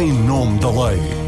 em nome da lei.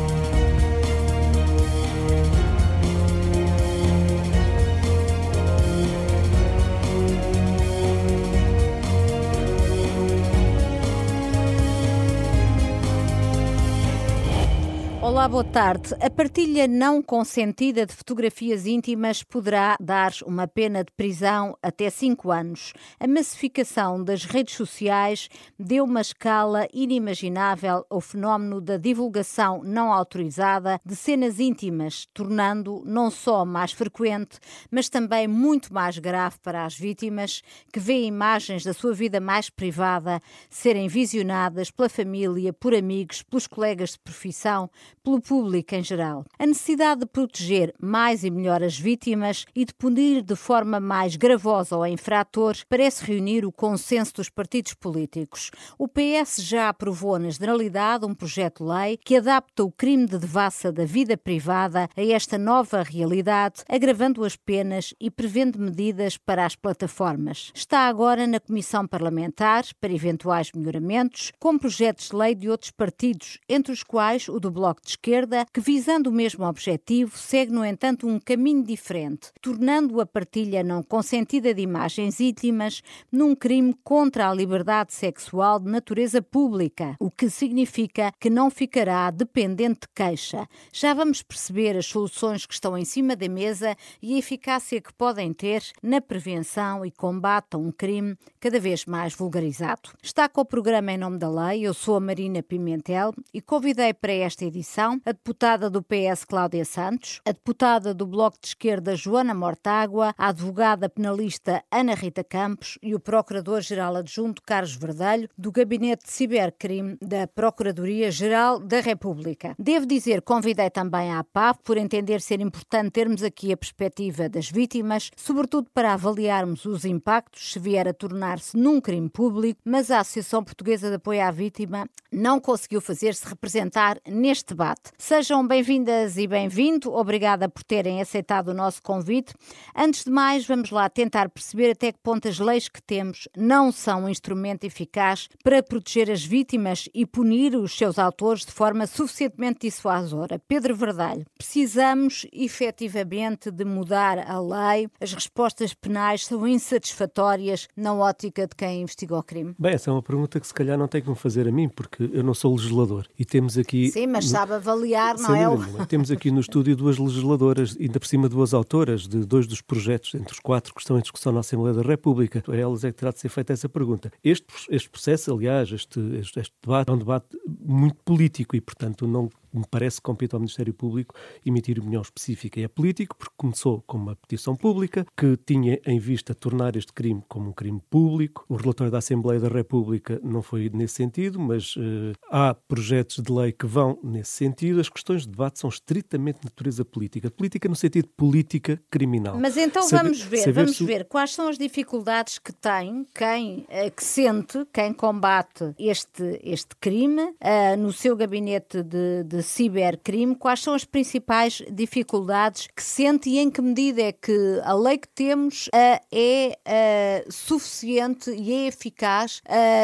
Olá, boa tarde. A partilha não consentida de fotografias íntimas poderá dar uma pena de prisão até 5 anos. A massificação das redes sociais deu uma escala inimaginável ao fenómeno da divulgação não autorizada de cenas íntimas, tornando não só mais frequente, mas também muito mais grave para as vítimas que vêem imagens da sua vida mais privada serem visionadas pela família, por amigos, pelos colegas de profissão pelo público em geral. A necessidade de proteger mais e melhor as vítimas e de punir de forma mais gravosa o infrator parece reunir o consenso dos partidos políticos. O PS já aprovou na generalidade um projeto de lei que adapta o crime de devassa da vida privada a esta nova realidade, agravando as penas e prevendo medidas para as plataformas. Está agora na Comissão Parlamentar para eventuais melhoramentos, com projetos de lei de outros partidos, entre os quais o do Bloco de esquerda, que, visando o mesmo objetivo, segue, no entanto, um caminho diferente, tornando a partilha não consentida de imagens íntimas num crime contra a liberdade sexual de natureza pública, o que significa que não ficará dependente de queixa. Já vamos perceber as soluções que estão em cima da mesa e a eficácia que podem ter na prevenção e combate a um crime cada vez mais vulgarizado. Está com o programa Em Nome da Lei, eu sou a Marina Pimentel e convidei para esta edição a deputada do PS Cláudia Santos, a deputada do Bloco de Esquerda Joana Mortágua, a advogada penalista Ana Rita Campos e o procurador-geral adjunto Carlos Verdelho, do Gabinete de Cibercrime da Procuradoria-Geral da República. Devo dizer, convidei também a APAV por entender ser importante termos aqui a perspectiva das vítimas, sobretudo para avaliarmos os impactos se vier a tornar-se num crime público, mas a Associação Portuguesa de Apoio à Vítima não conseguiu fazer-se representar neste debate debate. Sejam bem-vindas e bem-vindo. Obrigada por terem aceitado o nosso convite. Antes de mais, vamos lá tentar perceber até que ponto as leis que temos não são um instrumento eficaz para proteger as vítimas e punir os seus autores de forma suficientemente dissuasora. Pedro Verdalho, precisamos efetivamente de mudar a lei? As respostas penais são insatisfatórias na ótica de quem investigou o crime? Bem, essa é uma pergunta que se calhar não tem que me fazer a mim, porque eu não sou legislador e temos aqui. Sim, mas sabe avaliar, não é? Temos aqui no estúdio duas legisladoras, ainda por cima duas autoras de dois dos projetos, entre os quatro que estão em discussão na Assembleia da República. A elas é que terá de ser feita essa pergunta. Este, este processo, aliás, este, este, este debate é um debate muito político e, portanto, não me parece que compete ao Ministério Público emitir opinião específica. E é político porque começou com uma petição pública que tinha em vista tornar este crime como um crime público. O relatório da Assembleia da República não foi nesse sentido, mas uh, há projetos de lei que vão nesse sentido. As questões de debate são estritamente de natureza política. Política no sentido de política criminal. Mas então saber, vamos ver, vamos se... ver quais são as dificuldades que tem quem uh, que sente, quem combate este, este crime uh, no seu gabinete de, de cibercrime, quais são as principais dificuldades que sente e em que medida é que a lei que temos é suficiente e é eficaz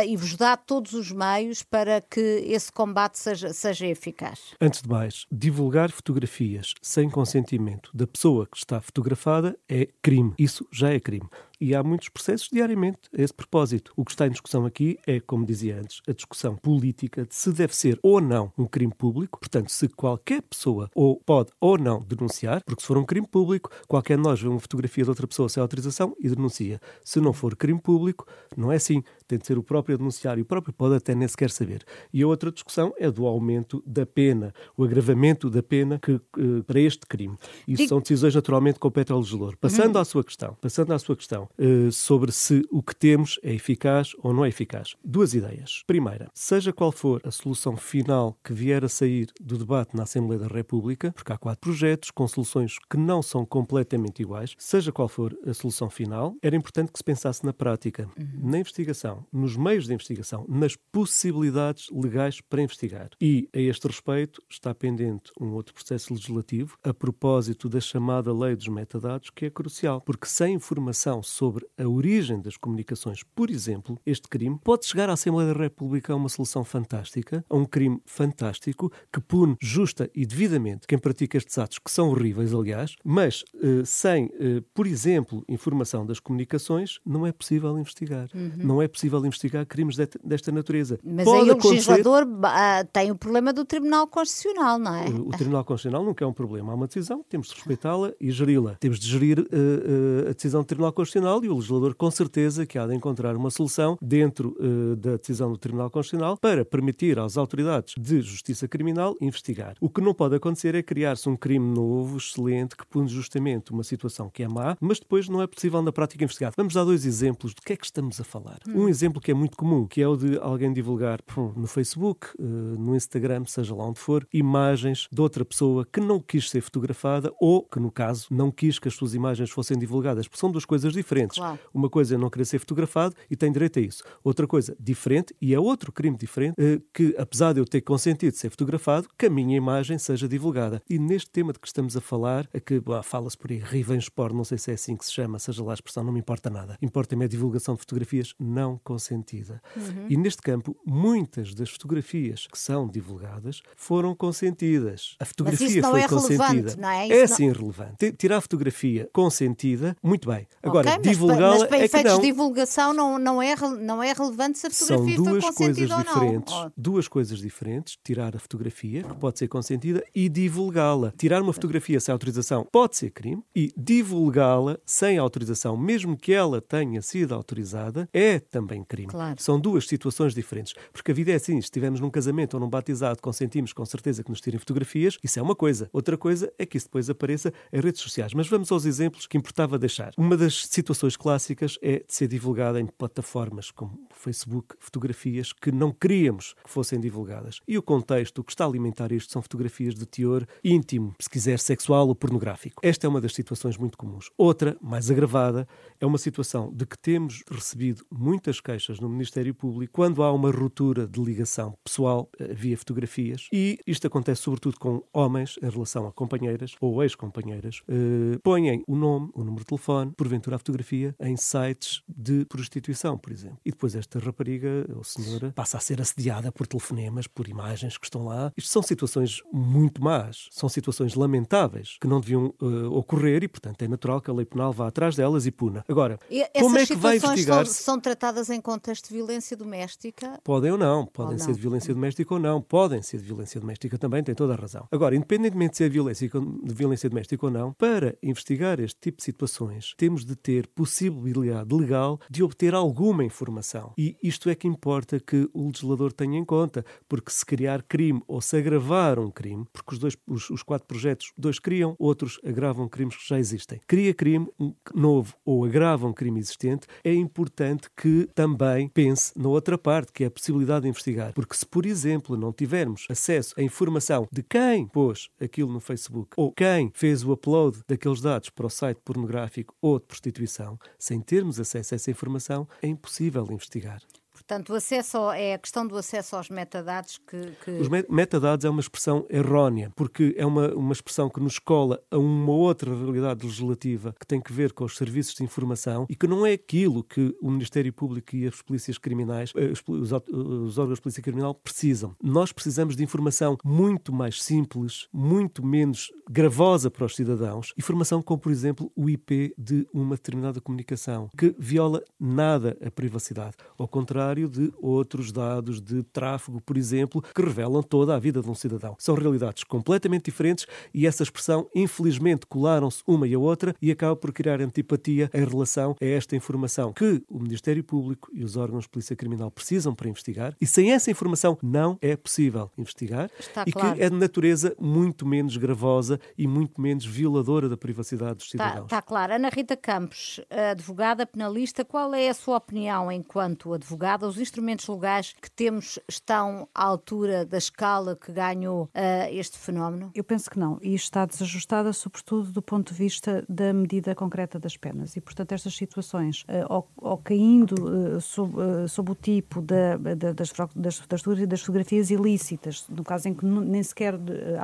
e vos dá todos os meios para que esse combate seja, seja eficaz? Antes de mais, divulgar fotografias sem consentimento da pessoa que está fotografada é crime. Isso já é crime e há muitos processos diariamente a esse propósito. O que está em discussão aqui é, como dizia antes, a discussão política de se deve ser ou não um crime público, portanto, se qualquer pessoa ou pode ou não denunciar, porque se for um crime público, qualquer de nós vê uma fotografia de outra pessoa sem autorização e denuncia. Se não for crime público, não é assim. Tem de ser o próprio a denunciar e o próprio pode até nem sequer saber. E a outra discussão é do aumento da pena, o agravamento da pena que, uh, para este crime. Isso são decisões naturalmente compete ao legislador. Passando uhum. à sua questão, passando à sua questão, uh, sobre se o que temos é eficaz ou não é eficaz. Duas ideias. Primeira, seja qual for a solução final que vier a sair do debate na Assembleia da República, porque há quatro projetos com soluções que não são completamente iguais, seja qual for a solução final, era importante que se pensasse na prática, uhum. na investigação, investigação, nos meios de investigação, nas possibilidades legais para investigar. E, a este respeito, está pendente um outro processo legislativo a propósito da chamada Lei dos Metadados, que é crucial, porque sem informação sobre a origem das comunicações, por exemplo, este crime pode chegar à Assembleia da República a uma solução fantástica, a um crime fantástico que pune justa e devidamente quem pratica estes atos, que são horríveis, aliás, mas eh, sem, eh, por exemplo, informação das comunicações, não é possível investigar. Uhum. Não é possível investigar crimes de, desta natureza. Mas Pode aí o legislador uh, tem o problema do Tribunal Constitucional, não é? O, o Tribunal Constitucional nunca é um problema. Há uma decisão, temos de respeitá-la e geri-la. Temos de gerir uh, uh, a decisão do Tribunal Constitucional e o legislador, com certeza, que há de encontrar uma solução dentro da decisão do Tribunal Constitucional para permitir às autoridades de justiça criminal investigar. O que não pode acontecer é criar-se um crime novo, excelente, que pune justamente uma situação que é má, mas depois não é possível na prática investigar. Vamos dar dois exemplos do que é que estamos a falar. Um exemplo que é muito comum, que é o de alguém divulgar pum, no Facebook, uh, no Instagram, seja lá onde for, imagens de outra pessoa que não quis ser fotografada ou que, no caso, não quis que as suas imagens fossem divulgadas, porque são duas coisas diferentes. Claro. Uma coisa é não querer ser fotografado e tem direito a isso. Outra coisa diferente, e é outro crime diferente, uh, que apesar de eu ter consentido ser fotografado, que a minha imagem seja divulgada. E neste tema de que estamos a falar, é que fala-se por aí, revenge porn, não sei se é assim que se chama, seja lá a expressão, não me importa nada. Importa-me a divulgação de fotografias não consentida. Uhum. E neste campo, muitas das fotografias que são divulgadas foram consentidas. A fotografia foi é consentida. Não é? é sim relevante. Tirar a fotografia consentida, muito bem. Agora, okay, divulgá-la mas, para é efeitos de divulgação não, não, é, não é relevante se a fotografia São duas coisas diferentes. Oh. Duas coisas diferentes. Tirar a fotografia, que pode ser consentida, e divulgá-la. Tirar uma fotografia sem autorização pode ser crime e divulgá-la sem autorização, mesmo que ela tenha sido autorizada, é também crime. Claro. São duas situações diferentes. Porque a vida é assim: se estivermos num casamento ou num batizado, consentimos com certeza que nos tirem fotografias, isso é uma coisa. Outra coisa é que isso depois apareça em redes sociais. Mas vamos aos exemplos que importava deixar. Uma das situações clássicas é de ser divulgada em plataformas como o Facebook, fotografias que não queríamos que fossem divulgadas. E o contexto, o que está a alimentar isto são fotografias de teor íntimo, se quiser sexual ou pornográfico. Esta é uma das situações muito comuns. Outra, mais agravada, é uma situação de que temos recebido muitas queixas no Ministério Público quando há uma ruptura de ligação pessoal eh, via fotografias. E isto acontece sobretudo com homens em relação a companheiras ou ex-companheiras. Eh, põem o nome, o número de telefone, porventura a fotografia, em sites de prostituição, por exemplo. E depois esta rapariga ou senhora passa a ser assediada por telefonemas, por imagens que estão lá. Isto são situações muito más, são situações lamentáveis que não deviam uh, ocorrer e, portanto, é natural que a lei penal vá atrás delas e puna. Agora, e como é que vai investigar? São, são, tratadas em contexto de violência doméstica? Podem ou não, podem ou ser não. de violência doméstica ou não, podem ser de violência doméstica também, tem toda a razão. Agora, independentemente de ser de violência, de violência doméstica ou não, para investigar este tipo de situações, temos de ter possibilidade legal de obter alguma informação. E isto é que importa que o legislador tenha em conta, porque se criar crime ou se agravar um crime, porque os, dois, os, os quatro projetos, dois criam, outros agravam crimes que já existem. Cria crime novo ou agrava um crime existente, é importante que também pense na outra parte, que é a possibilidade de investigar. Porque se, por exemplo, não tivermos acesso à informação de quem pôs aquilo no Facebook ou quem fez o upload daqueles dados para o site pornográfico ou de prostituição, sem termos acesso a essa informação, é impossível investigar. Portanto, o acesso é a questão do acesso aos metadados que. que... Os metadados é uma expressão errónea, porque é uma, uma expressão que nos cola a uma outra realidade legislativa que tem que ver com os serviços de informação e que não é aquilo que o Ministério Público e as polícias criminais, eh, os, os órgãos de polícia criminal precisam. Nós precisamos de informação muito mais simples, muito menos gravosa para os cidadãos. Informação como, por exemplo, o IP de uma determinada comunicação, que viola nada a privacidade. Ao contrário, contrário de outros dados de tráfego, por exemplo, que revelam toda a vida de um cidadão. São realidades completamente diferentes e essa expressão, infelizmente, colaram-se uma e a outra e acaba por criar antipatia em relação a esta informação que o Ministério Público e os órgãos de polícia criminal precisam para investigar e sem essa informação não é possível investigar Está e claro. que é de natureza muito menos gravosa e muito menos violadora da privacidade dos cidadãos. Está, está claro. Ana Rita Campos, advogada penalista, qual é a sua opinião enquanto advogada? Os instrumentos legais que temos estão à altura da escala que ganhou uh, este fenómeno? Eu penso que não. E está desajustada, sobretudo do ponto de vista da medida concreta das penas. E, portanto, estas situações, uh, ou, ou, caindo uh, sob, sob, o tipo da, da, das, das, das, fotografias ilícitas, no caso em que nem sequer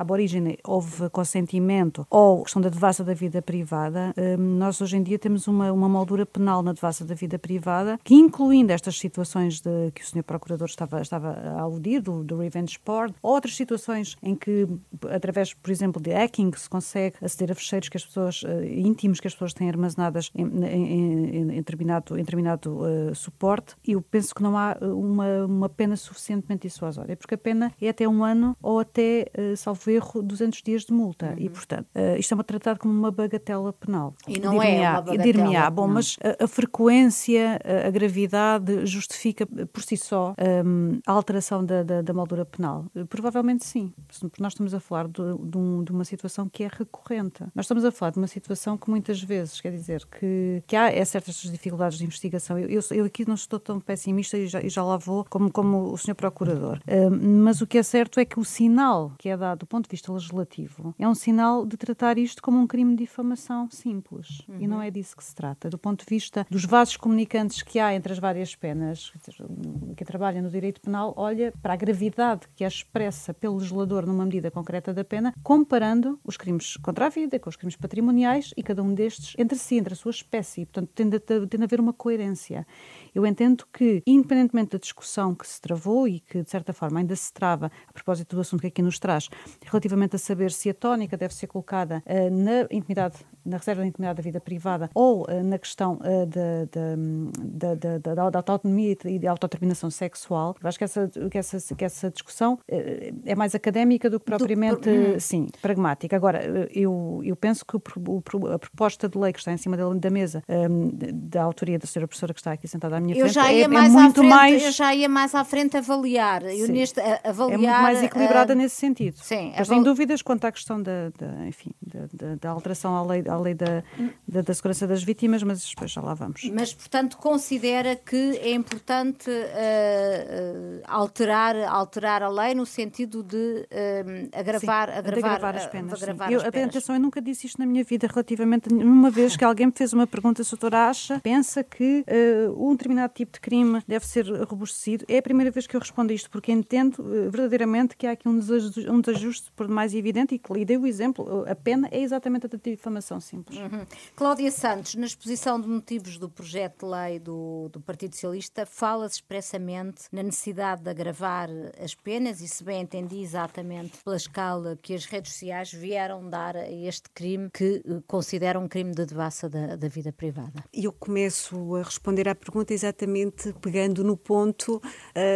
origem houve consentimento, ou questão da devassa da vida privada, nós hoje em dia temos uma, uma moldura penal na devassa da vida privada, que incluindo estas situações de, que o Sr. Procurador estava, estava a aludir, do, do revenge porn, outras situações em que, através, por exemplo, de hacking, se consegue aceder a fecheiros que as pessoas, uh, íntimos que as pessoas têm armazenadas em, em, em, em determinado, em determinado uh, suporte, eu penso que não há uma, uma pena suficientemente dissuasória, porque a pena é até um ano ou até, uh, salvo erro, 200 dias de multa. Uhum. E, portanto, uh, isto é tratado como uma bagatela penal. E não é uma bagatela. Bom, mas a, a frequência, a, a, gravidade justifica por si só um, a alteração da, da, da, moldura penal? Provavelmente sim, porque nós estamos a falar de, de, um, de, uma situação que é recorrente. Nós estamos a falar de uma situação que muitas vezes, quer dizer, que, que há é certas dificuldades de investigação. Eu, eu, eu, aqui não estou tão pessimista e já, e já lá vou como, como o Sr. Procurador. Um, mas o que é certo é que o sinal que é dado do ponto de vista legislativo é um sinal de tratar isto como um crime de difamação simples. Uhum. E não é disso que se trata. Do ponto de vista dos vasos comunicantes que há entre as várias penas, quem trabalha no direito penal olha para a gravidade que é expressa pelo legislador numa medida concreta da pena, comparando os crimes contra a vida com os crimes patrimoniais e cada um destes entre si, entre a sua espécie. Portanto, tende a haver uma coerência. Eu entendo que, independentemente da discussão que se travou e que, de certa forma, ainda se trava, a propósito do assunto que aqui nos traz, relativamente a saber se a tónica deve ser colocada uh, na intimidade na reserva da intimidade da vida privada ou uh, na questão da, da, da, da, autonomia e da autodeterminação sexual. Eu acho que essa, que essa, que essa discussão uh, é mais académica do que propriamente, do, sim, pragmática. Agora, eu, eu penso que o, a proposta de lei que está em cima da, da mesa, um, da autoria da senhora professora que está aqui sentada à minha eu frente, já ia é, mais é muito frente, mais... Eu já ia mais à frente avaliar. Eu neste, avaliar é muito mais equilibrada nesse sentido. Sim. Mas sem dúvidas quanto à questão da, da enfim, da, da, da alteração à lei, à lei da, da, da, segurança das vítimas, mas depois já lá vamos. Mas, portanto, considera que é importante uh, uh, alterar, alterar a lei no sentido de uh, agravar, Sim, agravar, de agravar as penas. Agravar eu, as penas. Atenção, eu nunca disse isto na minha vida relativamente. Uma vez que alguém me fez uma pergunta, se o doutor acha, pensa que um determinado tipo de crime deve ser robustecido, é a primeira vez que eu respondo a isto, porque entendo verdadeiramente que há aqui um desajuste, um desajuste por mais evidente e que lhe dei o exemplo. A pena é exatamente a difamação simples. Uhum. Cláudia Santos, na exposição de motivos do projeto de lei do, do Partido Socialista, fala-se expressamente na necessidade de agravar as penas e, se bem entendi, exatamente pela escala que as redes sociais vieram dar a este crime que eh, consideram um crime de devassa da, da vida privada. Eu começo a responder à pergunta exatamente pegando no ponto uh,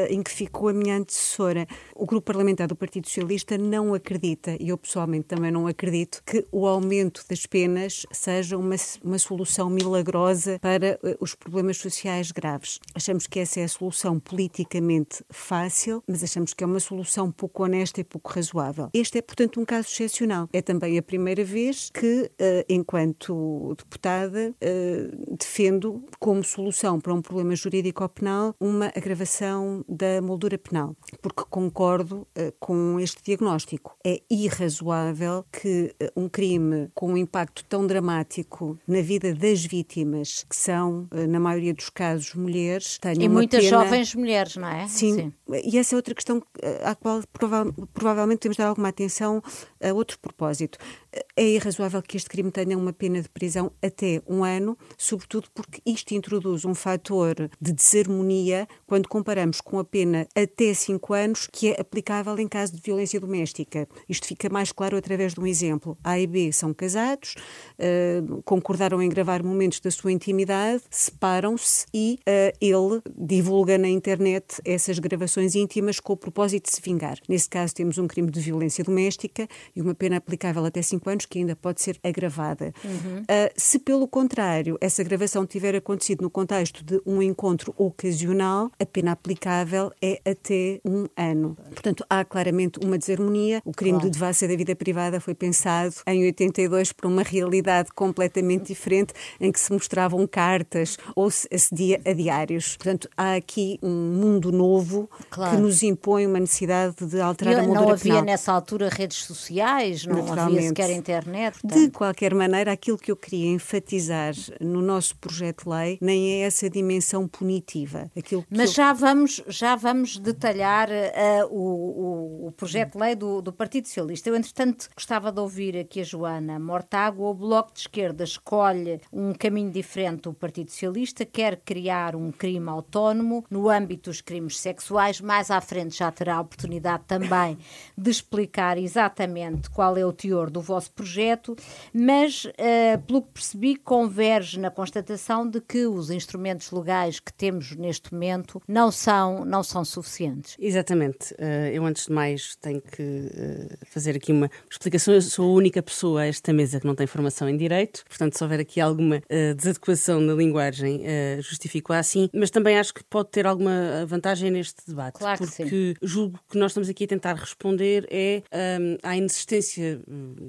em que ficou a minha antecessora. O grupo parlamentar do Partido Socialista não acredita, e eu pessoalmente também não acredito, que o aumento das penas seja uma, uma solução milagrosa para uh, os problemas sociais graves. Achamos que essa é a solução politicamente fácil, mas achamos que é uma solução pouco honesta e pouco razoável. Este é, portanto, um caso excepcional. É também a primeira vez que, uh, enquanto deputada, uh, defendo como solução para um problema jurídico ou penal uma agravação da moldura penal, porque concordo com este diagnóstico. É irrazoável que um crime com um impacto tão dramático na vida das vítimas, que são, eh, na maioria dos casos, mulheres. E muitas pena... jovens mulheres, não é? Sim. Sim. E essa é outra questão eh, à qual prova provavelmente temos de dar alguma atenção a outro propósito. É irrazoável que este crime tenha uma pena de prisão até um ano, sobretudo porque isto introduz um fator de desarmonia quando comparamos com a pena até cinco anos, que é aplicável em caso de violência doméstica. Isto fica mais claro através de um exemplo. A e B são casados, uh, concordaram em gravar momentos da sua intimidade, separam-se e uh, ele divulga na internet essas gravações íntimas com o propósito de se vingar. Nesse caso, temos um crime de violência doméstica e uma pena aplicável até 5 anos que ainda pode ser agravada. Uhum. Uh, se, pelo contrário, essa gravação tiver acontecido no contexto de um encontro ocasional, a pena aplicável é até um ano. Portanto, há claramente uma desarmonia. O crime claro. de devassa da vida privada foi pensado em 82 por uma realidade realidade completamente diferente em que se mostravam cartas ou se acedia a diários. Portanto, há aqui um mundo novo claro. que nos impõe uma necessidade de alterar a moldura Não havia penal. nessa altura redes sociais, não havia sequer internet. Portanto. De qualquer maneira, aquilo que eu queria enfatizar no nosso projeto de lei nem é essa dimensão punitiva. Aquilo Mas eu... já, vamos, já vamos detalhar uh, o, o, o, projeto de lei do, do Partido Socialista. Eu, entretanto, gostava de ouvir aqui a Joana Mortágua. O Bloco de Esquerda escolhe um caminho diferente do Partido Socialista, quer criar um crime autónomo no âmbito dos crimes sexuais. Mais à frente já terá a oportunidade também de explicar exatamente qual é o teor do vosso projeto, mas, uh, pelo que percebi, converge na constatação de que os instrumentos legais que temos neste momento não são, não são suficientes. Exatamente. Uh, eu, antes de mais, tenho que uh, fazer aqui uma explicação. Eu sou a única pessoa a esta mesa que não tem formação em Direito, portanto, se houver aqui alguma desadequação na linguagem, justifico assim, mas também acho que pode ter alguma vantagem neste debate. Claro porque sim. julgo que nós estamos aqui a tentar responder é um, à inexistência,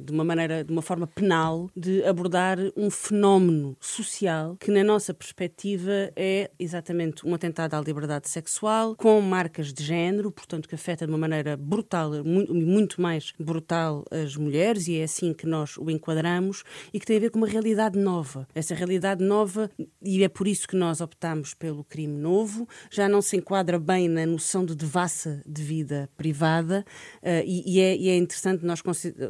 de uma maneira, de uma forma penal, de abordar um fenómeno social que, na nossa perspectiva, é exatamente um atentado à liberdade sexual, com marcas de género, portanto, que afeta de uma maneira brutal, muito mais brutal as mulheres, e é assim que nós o enquadramos, e que tem a ver com uma realidade nova. Essa realidade nova, e é por isso que nós optamos pelo crime novo, já não se enquadra bem na noção de devassa de vida privada, uh, e, e, é, e, é, interessante nós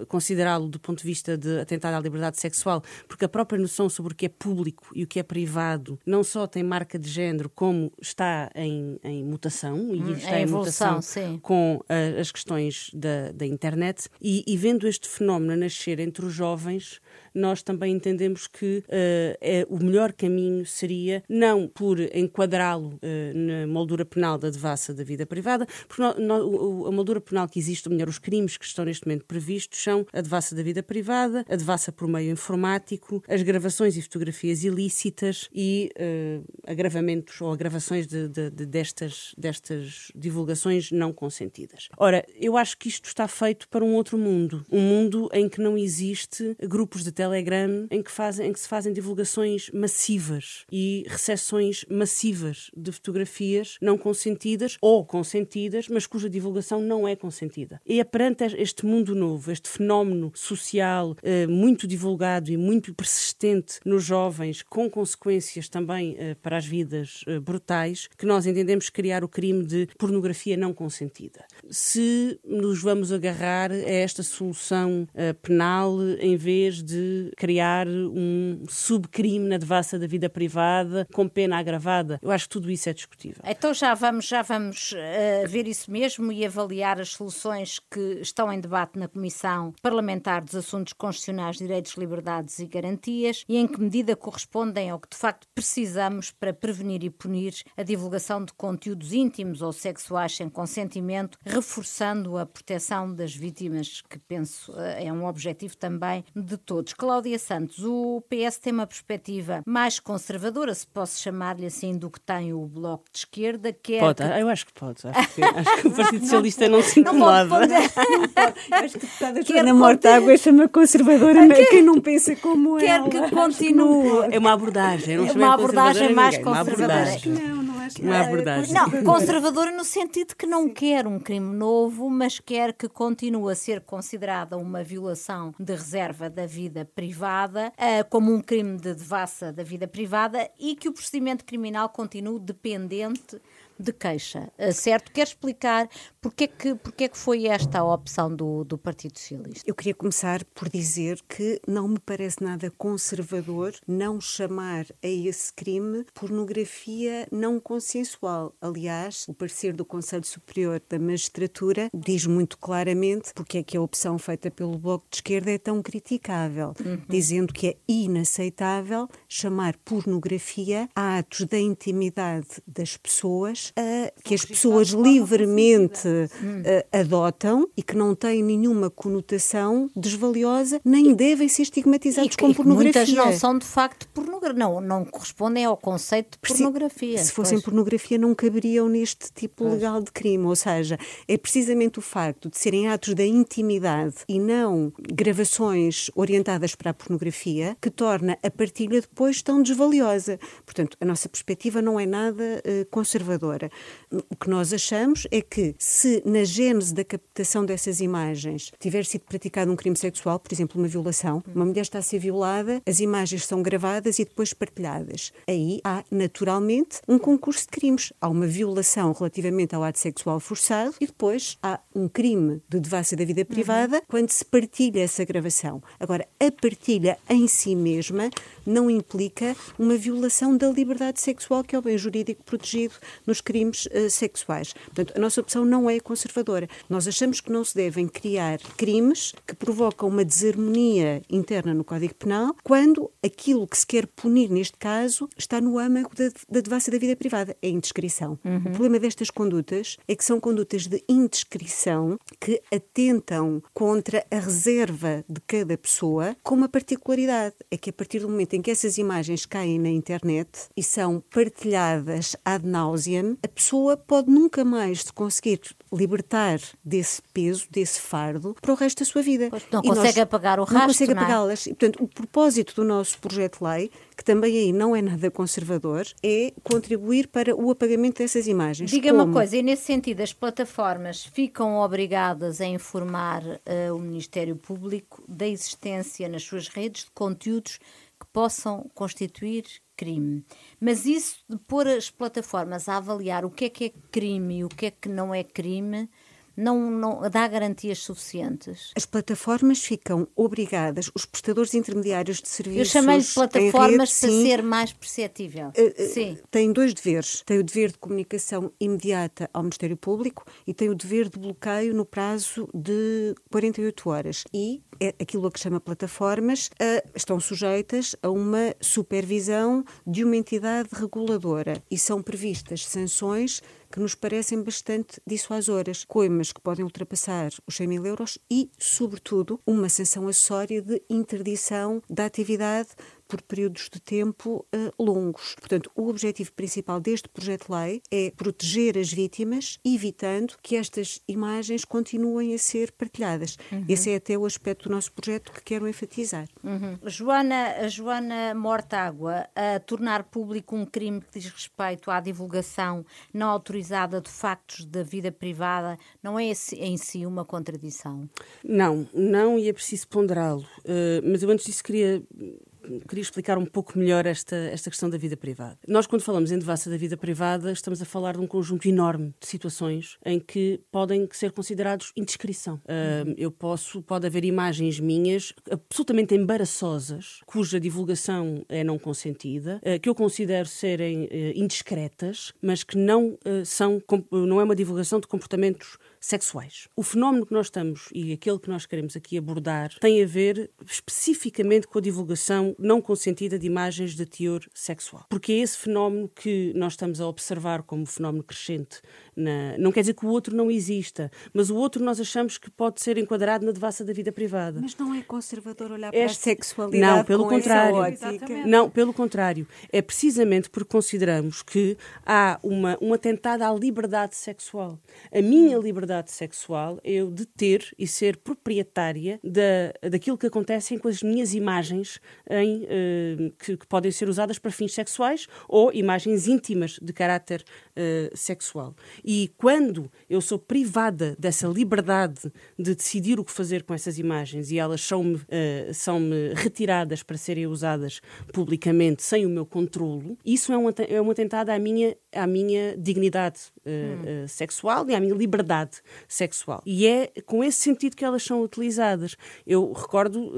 considerá-lo do ponto de vista de atentado à liberdade sexual, porque a própria noção sobre o que é público e o que é privado não só tem marca de género, como está em, em mutação, e hum, está em, evolução, mutação com uh, as questões da, da internet, e, e vendo este fenómeno nascer entre os jovens, nós também entendemos que uh, é, o melhor caminho seria não por enquadrá-lo uh, na moldura penal da devassa da vida privada, porque no, no, a moldura penal que existe, ou melhor, os crimes que estão neste momento previstos são a devassa da vida privada, a devassa por meio informático, as gravações e fotografias ilícitas e uh, agravamentos ou agravações de, de, de, destas, destas divulgações não consentidas. Ora, eu acho que isto está feito para um outro mundo, um mundo em que não existe grupos de Telegram em que, fazem, em que se fazem divulgações massivas e recepções massivas de fotografias não consentidas ou consentidas, mas cuja divulgação não é consentida. E é perante este mundo novo, este fenómeno social eh, muito divulgado e muito persistente nos jovens, com consequências também eh, para as vidas eh, brutais, que nós entendemos criar o crime de pornografia não consentida. Se nos vamos agarrar a esta solução eh, penal em vez de criar um subcrime na devassa da vida privada com pena agravada. Eu acho que tudo isso é discutível. Então já vamos, já vamos uh, ver isso mesmo e avaliar as soluções que estão em debate na Comissão Parlamentar dos Assuntos Constitucionais, Direitos, Liberdades e Garantias e em que medida correspondem ao que de facto precisamos para prevenir e punir a divulgação de conteúdos íntimos ou sexuais sem consentimento, reforçando a proteção das vítimas, que penso uh, é um objetivo também de todos. Cláudia Santos, o PS tem uma perspectiva mais conservadora, se posso chamar-lhe assim, do que tem o Bloco de Esquerda. Quer pode, que... eu acho que pode. Acho que, acho que o Partido Socialista não, não se incomoda. Não pode, acho que a deputada Mortágua chama conservadora, mas quem não pensa como quer ela. Quer que continue. É uma abordagem. Não é uma abordagem mais conservadora. Não, não acho uma abordagem. Não, conservadora no sentido que não quer um crime novo, mas quer que continue a ser considerada uma violação de reserva da vida privada uh, como um crime de devassa da vida privada e que o procedimento criminal continue dependente de queixa, eh, certo? Quer explicar porque é que, porque é que foi esta a opção do, do Partido Socialista? Eu queria começar por dizer que não me parece nada conservador não chamar a esse crime pornografia não consensual. Aliás, o parecer do Conselho Superior da Magistratura diz muito claramente porque é que a opção feita pelo Bloco de Esquerda é tão criticável, uhum. dizendo que é inaceitável chamar pornografia a atos da intimidade das pessoas uh, que as pessoas livremente uh, adotam e que não têm nenhuma conotação desvaliosa, nem devem ser estigmatizados e, como pornografia. Muitas não são de facto pornografia, não, não correspondem ao conceito de pornografia. Se fossem pois. pornografia, não caberiam neste tipo pois. legal de crime. Ou seja, é precisamente o facto de serem atos da intimidade e não gravações orientadas para a pornografia que torna a partilha depois tão desvaliosa. Portanto, a nossa perspectiva não é nada uh, conservadora. O que nós achamos é que se na gênese da captação dessas imagens tiver sido praticado um crime sexual, por exemplo, uma violação, uma mulher está a ser violada, as imagens são gravadas e depois partilhadas. Aí há naturalmente um concurso de crimes. Há uma violação relativamente ao ato sexual forçado e depois há um crime de devassa da vida privada uhum. quando se partilha essa gravação. Agora, a partilha em si mesma não implica uma violação da liberdade sexual, que é o bem jurídico protegido nos crimes uh, sexuais. Portanto, a nossa opção não é conservadora. Nós achamos que não se devem criar crimes que provocam uma desarmonia interna no Código Penal quando aquilo que se quer punir neste caso está no âmago da, da devassa da vida privada, é a indiscrição. Uhum. O problema destas condutas é que são condutas de indiscrição que atentam contra a reserva de cada pessoa com uma particularidade, é que a partir do momento em que essas imagens caem na internet e são partilhadas ad nauseam, a pessoa pode nunca mais se conseguir libertar desse peso, desse fardo, para o resto da sua vida. Pois não e consegue apagar o rastro, Não consegue apagá-las. E, portanto, o propósito do nosso projeto de lei, que também aí não é nada conservador, é contribuir para o apagamento dessas imagens. Diga uma coisa, e nesse sentido, as plataformas ficam obrigadas a informar uh, o Ministério Público da existência nas suas redes de conteúdos que possam constituir crime. Mas isso de pôr as plataformas a avaliar o que é que é crime e o que é que não é crime não, não dá garantias suficientes? As plataformas ficam obrigadas, os prestadores intermediários de serviços. Eu chamei de plataformas rede, para sim, ser mais perceptível. Uh, sim. Têm dois deveres. Tem o dever de comunicação imediata ao Ministério Público e tem o dever de bloqueio no prazo de 48 horas. E é aquilo a que chama plataformas uh, estão sujeitas a uma supervisão de uma entidade reguladora e são previstas sanções que nos parecem bastante dissuasoras, coimas que podem ultrapassar os 100 mil euros e, sobretudo, uma sanção acessória de interdição da atividade por períodos de tempo uh, longos. Portanto, o objetivo principal deste projeto de lei é proteger as vítimas, evitando que estas imagens continuem a ser partilhadas. Uhum. Esse é até o aspecto do nosso projeto que quero enfatizar. Uhum. Joana, Joana Mortágua, a tornar público um crime que diz respeito à divulgação não autorizada de factos da vida privada, não é em si uma contradição? Não, não, e é preciso ponderá-lo. Uh, mas eu antes disso queria queria explicar um pouco melhor esta, esta questão da vida privada. Nós, quando falamos em devassa da vida privada, estamos a falar de um conjunto enorme de situações em que podem ser considerados indiscrição. Uh, eu posso, pode haver imagens minhas absolutamente embaraçosas, cuja divulgação é não consentida, uh, que eu considero serem uh, indiscretas, mas que não são, não é uma divulgação de comportamentos sexuais. O fenómeno que nós estamos e aquele que nós queremos aqui abordar tem a ver especificamente com a divulgação não consentida de imagens de teor sexual. Porque é esse fenómeno que nós estamos a observar como fenómeno crescente. Na... Não quer dizer que o outro não exista, mas o outro nós achamos que pode ser enquadrado na devassa da vida privada. Mas não é conservador olhar para este... a sexualidade Não, pelo contrário. Não, pelo contrário. É precisamente porque consideramos que há uma, um atentado à liberdade sexual. A minha liberdade sexual é eu de ter e ser proprietária da, daquilo que acontecem com as minhas imagens em, uh, que, que, podem ser usadas para fins sexuais ou imagens íntimas de caráter uh, sexual. E quando eu sou privada dessa liberdade de decidir o que fazer com essas imagens e elas são-me uh, são -me retiradas para serem usadas publicamente sem o meu controlo, isso é um, é um atentado à minha, à minha dignidade hum. sexual e à minha liberdade sexual. E é com esse sentido que elas são utilizadas. Eu recordo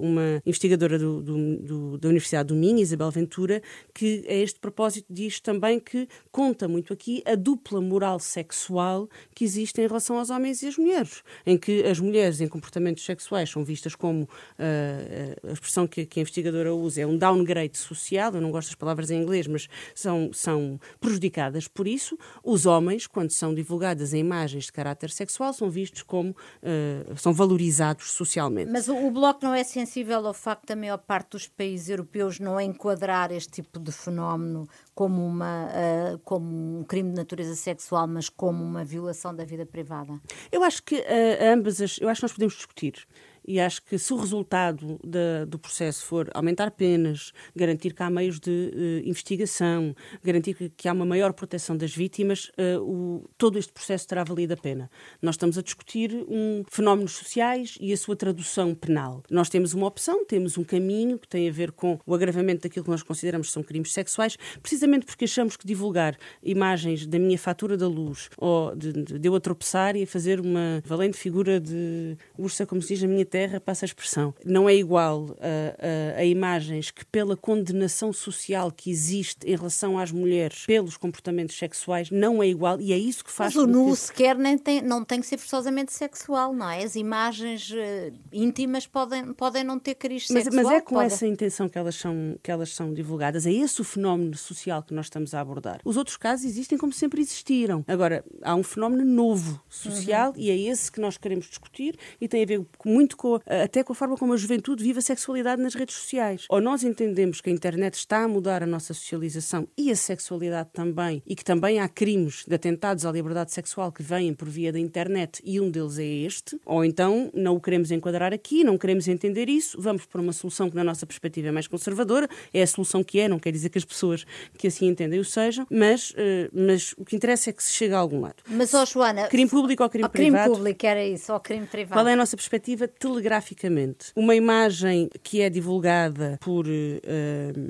uma investigadora do, do, do, da Universidade do Minho, Isabel Ventura, que a este propósito diz também que conta muito aqui a dupla moral sexual que existe em relação aos homens e às mulheres, em que as mulheres em comportamentos sexuais são vistas como uh, a expressão que, que, a investigadora usa é um downgrade social, eu não gosto das palavras em inglês, mas são, são prejudicadas por isso. Os homens, quando são divulgadas em imagens de caráter sexual, são vistos como uh, são valorizados socialmente. Mas o, o Bloco não é sensível ao facto da maior parte dos países europeus não enquadrar este tipo de fenómeno como, uma, uh, como um crime de natureza sexual, mas como uma violação da vida privada? Eu acho que uh, ambas as, eu acho que nós podemos discutir e acho que se o resultado da, do processo for aumentar penas, garantir que há meios de uh, investigação, garantir que, que, há uma maior proteção das vítimas, uh, o, todo este processo terá valido a pena. Nós estamos a discutir um, fenómenos sociais e a sua tradução penal. Nós temos uma opção, temos um caminho que tem a ver com o agravamento daquilo que nós consideramos que são crimes sexuais, precisamente porque achamos que divulgar imagens da minha fatura da luz ou de, de, eu a tropeçar e a fazer uma valente figura de ursa, como se diz na minha terra, passa a expressão. Não é igual a, a, a, imagens que, pela condenação social que existe em relação às mulheres pelos comportamentos sexuais, não é igual e é isso que faz. Mas o nu que... sequer nem tem, não tem que ser forçosamente sexual, não é? As imagens uh, íntimas podem, podem não ter cariz mas, sexual. Mas é com pode... essa intenção que elas, são, que elas são divulgadas. É esse o fenómeno social que nós estamos a abordar. Os outros casos existem como sempre existiram. Agora, há um fenómeno novo social uhum. e é esse que nós queremos discutir e tem a ver muito com, até com a forma como a juventude vive a sexualidade nas redes sociais. Ou nós entendemos que a internet está a mudar a nossa socialização e a sexualidade também, e que também há crimes de atentados à liberdade sexual que vêm por via da internet e um deles é este, ou então não o queremos enquadrar aqui, não queremos entender isso, vamos para uma solução que na nossa perspectiva é mais conservadora, é a solução que é, não quer dizer que as pessoas que assim entendem o sejam, mas, uh, mas o que interessa é que se chegue a algum lado. Mas, ó oh, Joana... Crime público ou crime privado? Crime público, era isso, ou crime privado. Qual é a nossa perspectiva? Telegraficamente uma imagem que é divulgada por uh,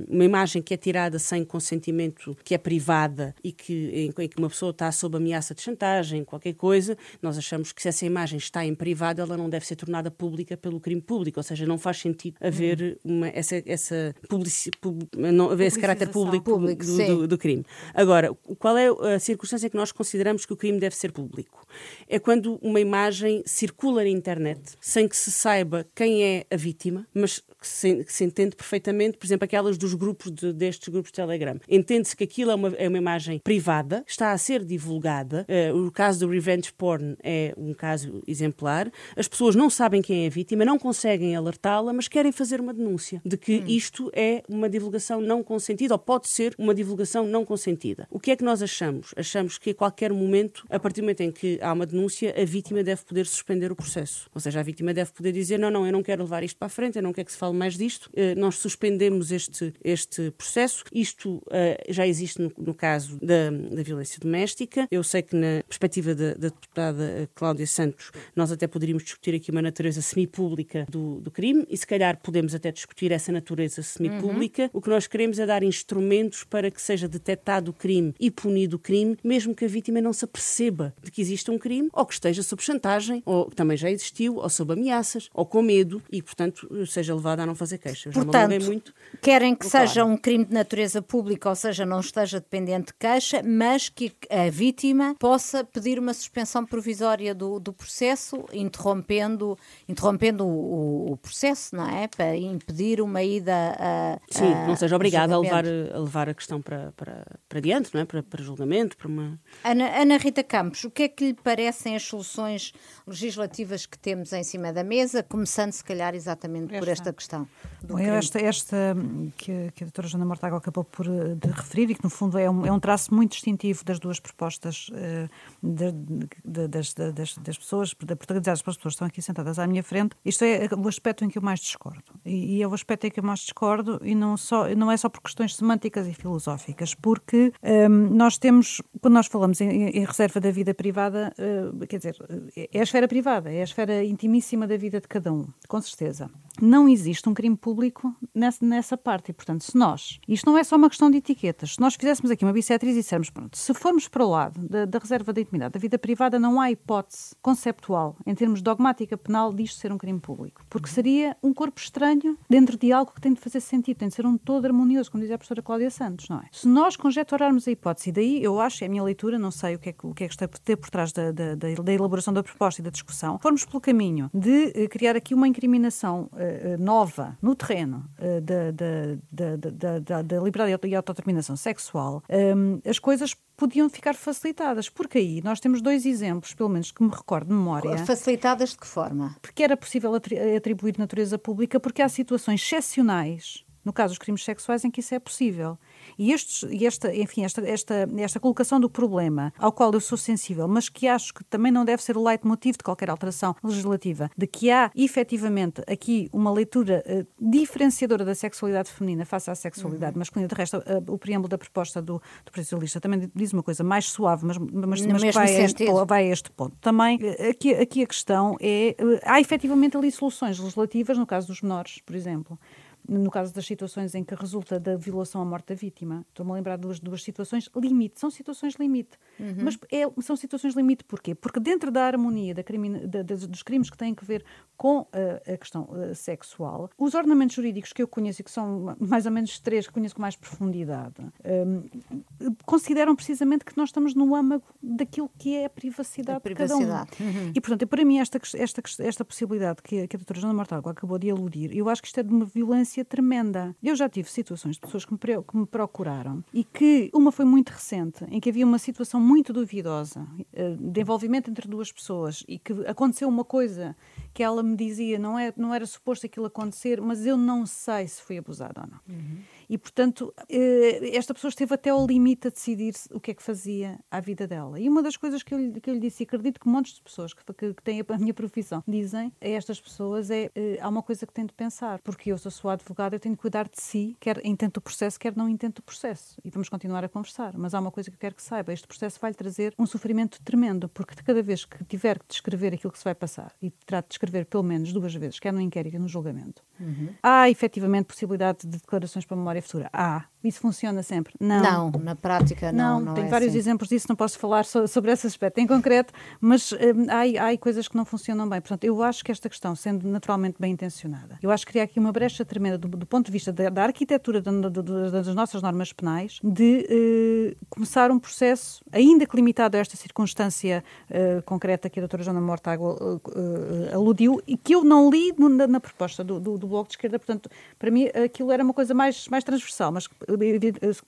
uma imagem que é tirada sem consentimento, que é privada e que, em, em, que uma pessoa está sob ameaça de chantagem, qualquer coisa, nós achamos que se essa imagem está em privado, ela não deve ser tornada pública pelo crime público, ou seja, não faz sentido haver uma, essa, essa publici, pub, não, haver esse caráter público, público, do, do, do crime. Agora, qual é a circunstância que nós consideramos que o crime deve ser público? É quando uma imagem circula na internet sem que se saiba quem é a vítima, mas que se, que se entende perfeitamente, por exemplo, aquelas dos grupos de, destes grupos de Telegram. Entende-se que aquilo é uma, é uma imagem privada, está a ser divulgada. Uh, o caso do revenge porn é um caso exemplar. As pessoas não sabem quem é a vítima, não conseguem alertá-la, mas querem fazer uma denúncia de que hum. isto é uma divulgação não consentida ou pode ser uma divulgação não consentida. O que é que nós achamos? Achamos que a qualquer momento, a partir do momento em que há uma denúncia, a vítima deve poder suspender o processo. Ou seja, a vítima deve poder dizer: não, não, eu não quero levar isto para a frente, eu não quero que se fale mais disto. Eh, nós suspendemos este, este processo. Isto eh, já existe no, no caso da, da, violência doméstica. Eu sei que, na perspectiva da, da, deputada eh, Cláudia Santos, nós até poderíamos discutir aqui uma natureza semipública do, do crime e, se calhar, podemos até discutir essa natureza semipública. Uhum. O que nós queremos é dar instrumentos para que seja detectado o crime e punido o crime, mesmo que a vítima não se aperceba de que existe um crime ou que esteja sob chantagem, ou que também já existiu, ou sob ameaças, ou com medo e, portanto, seja levada a não fazer queixas. Portanto, muito querem que seja um crime de natureza pública, ou seja, não esteja dependente de queixa, mas que a vítima possa pedir uma suspensão provisória do, do processo, interrompendo, interrompendo o, o, processo, não é? Para impedir uma ida a. Sim, a, não seja obrigada a levar, a levar a questão para, para, para diante, não é? Para, para julgamento, para uma. Ana, Ana Rita Campos, o que é que lhe parecem as soluções legislativas que temos em cima da mesa, começando se calhar exatamente esta. por esta questão? Bom, esta, esta que, que a doutora Joana Mortágua acabou por eh, de referir e que no fundo é um, é um traço muito distintivo das duas propostas uh, de, de, das, das, das, pessoas, da protagonizadas pelas pessoas que estão aqui sentadas à minha frente, isto é o aspecto em que eu mais discordo. E, e é o aspecto em que eu mais discordo e não, só, não é só por questões semânticas e filosóficas, porque um, nós temos, quando nós falamos em, em reserva da vida privada, uh, quer dizer, é a esfera privada, é a esfera intimíssima da vida de cada um, com certeza. não existe um crime público nessa, nessa parte. E, portanto, se nós, isto não é só uma questão de etiquetas, se nós fizéssemos aqui uma bissetriz e dissermos, pronto, se formos para o lado da, da reserva da intimidade, da vida privada, não há hipótese conceptual, em termos dogmática penal, disto ser um crime público. Porque seria um corpo estranho dentro de algo que tem de fazer sentido, tem de ser um todo harmonioso, como dizia a professora Cláudia Santos, não é? Se nós conjeturarmos a hipótese, e daí eu acho, é a minha leitura, não sei o que é que, o que, é que está ter por trás da, da, da, elaboração da proposta e da discussão, formos pelo caminho de uh, criar aqui uma incriminação uh, nova no terreno uh, da, da, da, da, da, liberdade e autodeterminação sexual, um, as coisas podiam ficar facilitadas, porque aí nós temos dois exemplos, pelo menos que me recordo de memória. Facilitadas de que forma? Porque era possível atribuir natureza pública, porque há situações excepcionais no caso dos crimes sexuais, em que isso é possível. E, estes, e esta, enfim, esta, esta, esta colocação do problema, ao qual eu sou sensível, mas que acho que também não deve ser o leitmotiv de qualquer alteração legislativa, de que há efetivamente aqui uma leitura uh, diferenciadora da sexualidade feminina face à sexualidade uhum. masculina. De resto, uh, o preâmbulo da proposta do, do Presidente também diz uma coisa mais suave, mas, mas, mas que vai a, este, vai a, este, ponto. Também, uh, aqui, aqui a questão é, há efetivamente ali soluções legislativas, no caso dos menores, por exemplo no caso das situações em que resulta da violação à morte da vítima. Estou-me a lembrar de duas, duas situações limite. São situações limite. Uhum. Mas é, são situações limite porquê? Porque dentro da harmonia da crime, da, da, dos crimes que têm a ver com a, a questão uh, sexual, os ordenamentos jurídicos que eu conheço e que são mais ou menos três que conheço com mais profundidade, um, consideram precisamente que nós estamos no âmago daquilo que é a privacidade, a privacidade. de cada um. Uhum. E, portanto, para mim, esta, esta, esta possibilidade que, que a doutora Joana Mortágua acabou de aludir, eu acho que isto é de uma violência tremenda. Eu já tive situações de pessoas que me, que me procuraram e que uma foi muito recente, em que havia uma situação muito duvidosa eh, de envolvimento entre duas pessoas e que aconteceu uma coisa que ela me dizia não, é, não era suposto aquilo acontecer, mas eu não sei se fui abusada ou não. Uhum. E, portanto, eh, esta pessoa esteve até ao limite a decidir o que é que fazia à vida dela. E uma das coisas que eu, que eu lhe disse, e acredito que montes de pessoas que, que, que têm a minha profissão dizem a estas pessoas é eh, há uma coisa que tenho de pensar, porque eu sou sua advogada, eu tenho de cuidar de si, quer intento o processo, quer não intento o processo. E vamos continuar a conversar. Mas há uma coisa que eu quero que saiba: este processo vai lhe trazer um sofrimento tremendo, porque de cada vez que tiver que descrever aquilo que se vai passar, e terá de descrever pelo menos duas vezes, quer no inquérito, quer no julgamento, uhum. há efetivamente possibilidade de declarações para a memória futura. Há. Isso funciona sempre? Não. Não, na prática não. Não, não tenho é vários assim. exemplos disso, não posso falar so, sobre esse aspecto em concreto, mas hum, há, há coisas que não funcionam bem. Portanto, eu acho que esta questão, sendo naturalmente bem intencionada, eu acho que cria aqui uma brecha tremenda do, do ponto de vista da, da arquitetura das nossas normas penais de eh, começar um processo, ainda que limitado a esta circunstância eh, concreta que a doutora Joana Mortágua eh, aludiu e que eu não li na, na proposta do, do, do, Bloco de Esquerda. Portanto, para mim aquilo era uma coisa mais, mais transversal, mas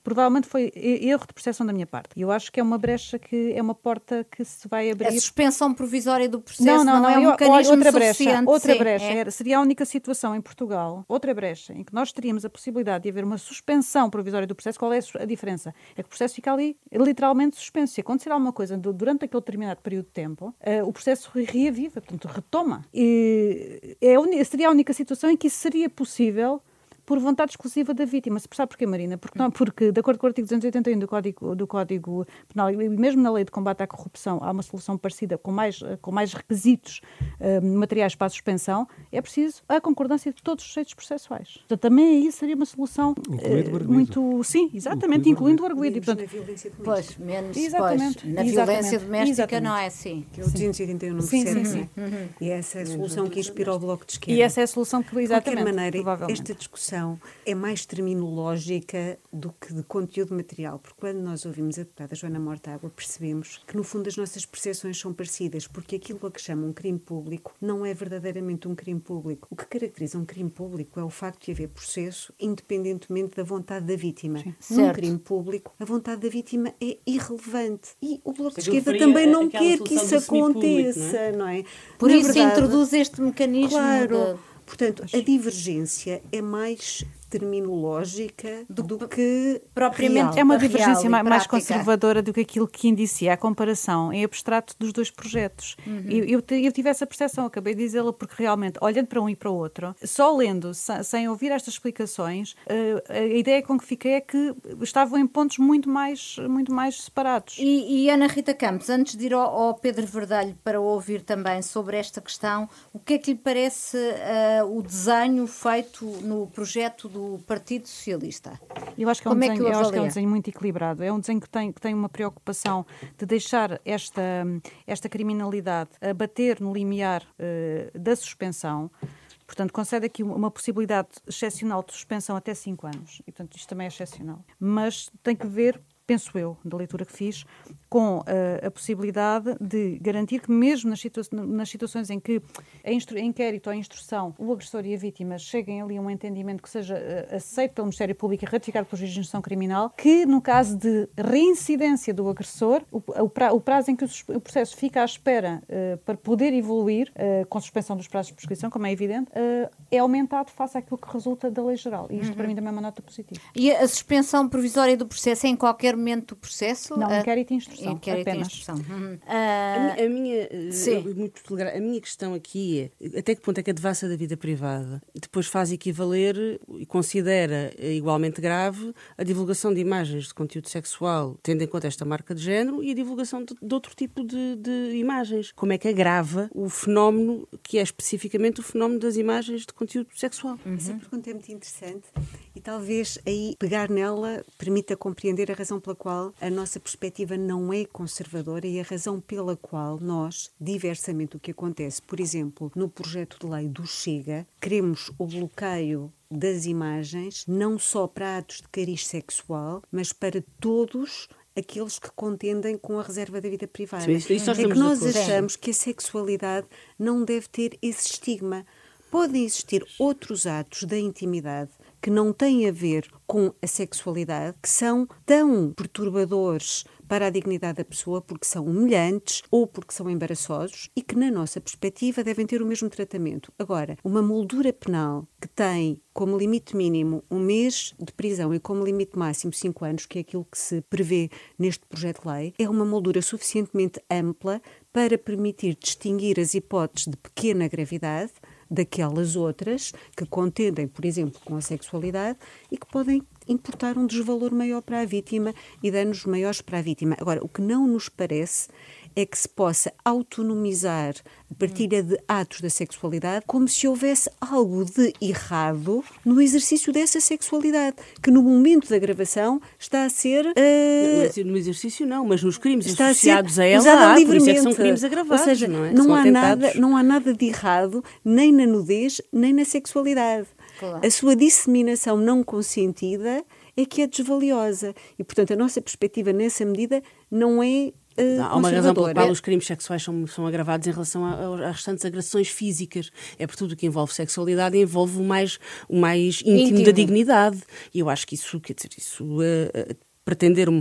provavelmente foi erro de percepção da minha parte. Eu acho que é uma brecha que é uma porta que se vai abrir. A suspensão provisória do processo não, não, não, não é um eu, mecanismo outra brecha. Outra Sim, brecha é. era, seria a única situação em Portugal, outra brecha, em que nós teríamos a possibilidade de haver uma suspensão provisória do processo. Qual é a diferença? É que o processo fica ali literalmente suspenso. Se acontecer alguma coisa durante aquele determinado período de tempo, uh, o processo reaviva, portanto, retoma. E é, seria a única situação em que isso seria possível por vontade exclusiva da vítima. Se sabe porquê, Marina? Porque, não, porque, de acordo com o artigo 281 do Código, do Código Penal, e mesmo na lei de combate à corrupção, há uma solução parecida com mais, com mais requisitos uh, materiais para a suspensão, é preciso a concordância de todos os sujeitos processuais. Portanto, também aí seria uma solução uh, muito. Sim, exatamente, incluindo, o arguído. E, portanto, pois, menos exatamente, pois, na exatamente, violência doméstica exatamente. não é assim. Que é o 281 não sim, sim, sim. Uhum. E essa é a solução que inspirou o Bloco de Esquerda. E essa é a solução que, exatamente, de qualquer maneira, esta discussão discussão é mais terminológica do que de conteúdo material, porque quando nós ouvimos a deputada Joana Mortágua, percebemos que, no fundo, as nossas percepções são parecidas, porque aquilo a que chama um crime público não é verdadeiramente um crime público. O que caracteriza um crime público é o facto de haver processo, independentemente da vontade da vítima. Sim. Num crime público, a vontade da vítima é irrelevante. E o Bloco de Esquerda também não quer que isso aconteça, é? não é? Por Na isso verdade, introduz este mecanismo claro, de Portanto, a divergência é mais terminológica do, do que propriamente real. É uma divergência mais, prática. conservadora do que aquilo que indicia a comparação em abstrato dos dois projetos. Uhum. Eu, eu, eu tive essa percepção, acabei de dizê-la, porque realmente, olhando para um e para o outro, só lendo, sem, sem ouvir estas explicações, eh, a ideia com que fiquei é que estavam em pontos muito mais, muito mais separados. E, e Ana Rita Campos, antes de ir ao, ao Pedro Verdalho para ouvir também sobre esta questão, o que é que lhe parece ah, o desenho feito no projeto do Partido Socialista? Eu acho que é um, Como é desenho, o eu acho que é um desenho muito equilibrado. É um desenho que tem, que tem uma preocupação de deixar esta, esta criminalidade a bater no limiar eh, da suspensão. Portanto, concede aqui uma possibilidade excepcional de suspensão até 5 anos. E, portanto, isto também é excepcional. Mas tem que ver, penso eu, da leitura que fiz, com eh, a possibilidade de garantir que, mesmo nas, situa- nas situações em que a inquérito ou a instrução, o agressor e a vítima cheguem ali a um entendimento que seja eh, aceito pelo Ministério Público e ratificado pelo juiz de instrução criminal, que no caso de reincidência do agressor, o, o pra- o prazo em que o, o processo fica à espera eh, para poder evoluir, com suspensão dos prazos de prescrição, como é evidente, é aumentado face àquilo que resulta da lei geral. E isto para mim também é uma nota positiva. E a suspensão provisória do processo é em qualquer momento do processo? Não, Ah, inquérito e instrução, Inquérito e apenas. instrução. Uhum. A Ah, mi- A minha, eh, sim. eu- muito telegra- a minha questão aqui é até que ponto é que a devassa da vida privada depois faz equivaler e considera igualmente grave a divulgação de imagens de conteúdo sexual, tendo em conta esta marca de género, e a divulgação de, de outro tipo de, de imagens. Como é que agrava o fenómeno que é especificamente o fenómeno das imagens de conteúdo sexual? Essa pergunta é muito interessante e talvez aí pegar nela permita compreender a razão pela qual a nossa perspectiva não é conservadora e a razão pela qual nós, diversamente do que acontece, por exemplo, no projeto de lei do Chega, queremos o bloqueio das imagens não só para atos de cariz sexual, mas para todos aqueles que contendem com a reserva da vida privada. Sim, isso- isso nós é que nós achamos que a sexualidade não deve ter esse estigma. Podem existir outros atos da intimidade que não têm a ver com a sexualidade, que são tão perturbadores para a dignidade da pessoa porque são humilhantes ou porque são embaraçosos e que, na nossa perspectiva, devem ter o mesmo tratamento. Agora, uma moldura penal que tem como limite mínimo um mês de prisão e como limite máximo cinco anos, que é aquilo que se prevê neste projeto de lei, é uma moldura suficientemente ampla para permitir distinguir as hipóteses de pequena gravidade daquelas outras que contendem, por exemplo, com a sexualidade e que podem importar um desvalor maior para a vítima e danos maiores para a vítima. Agora, o que não nos parece é que se possa autonomizar a partilha de atos da sexualidade como se houvesse algo de errado no exercício dessa sexualidade, que no momento da gravação está a ser eh, No- No exercício não, mas nos crimes está a ser associados a ela, há, isso é que livremente. são crimes agravados, Ou seja, não é? São há atentados. nada, não há nada de errado nem na nudez, nem na sexualidade. Claro. A sua disseminação não consentida é que é desvaliosa. E, portanto, a nossa perspectiva nessa medida não é eh, Há uma razão pela qual os crimes sexuais são, são agravados em relação às restantes agressões físicas. É por tudo o que envolve sexualidade envolve o mais, o mais íntimo, Íntimo. da dignidade. E eu acho que isso, quer dizer, isso. eh, pretender um,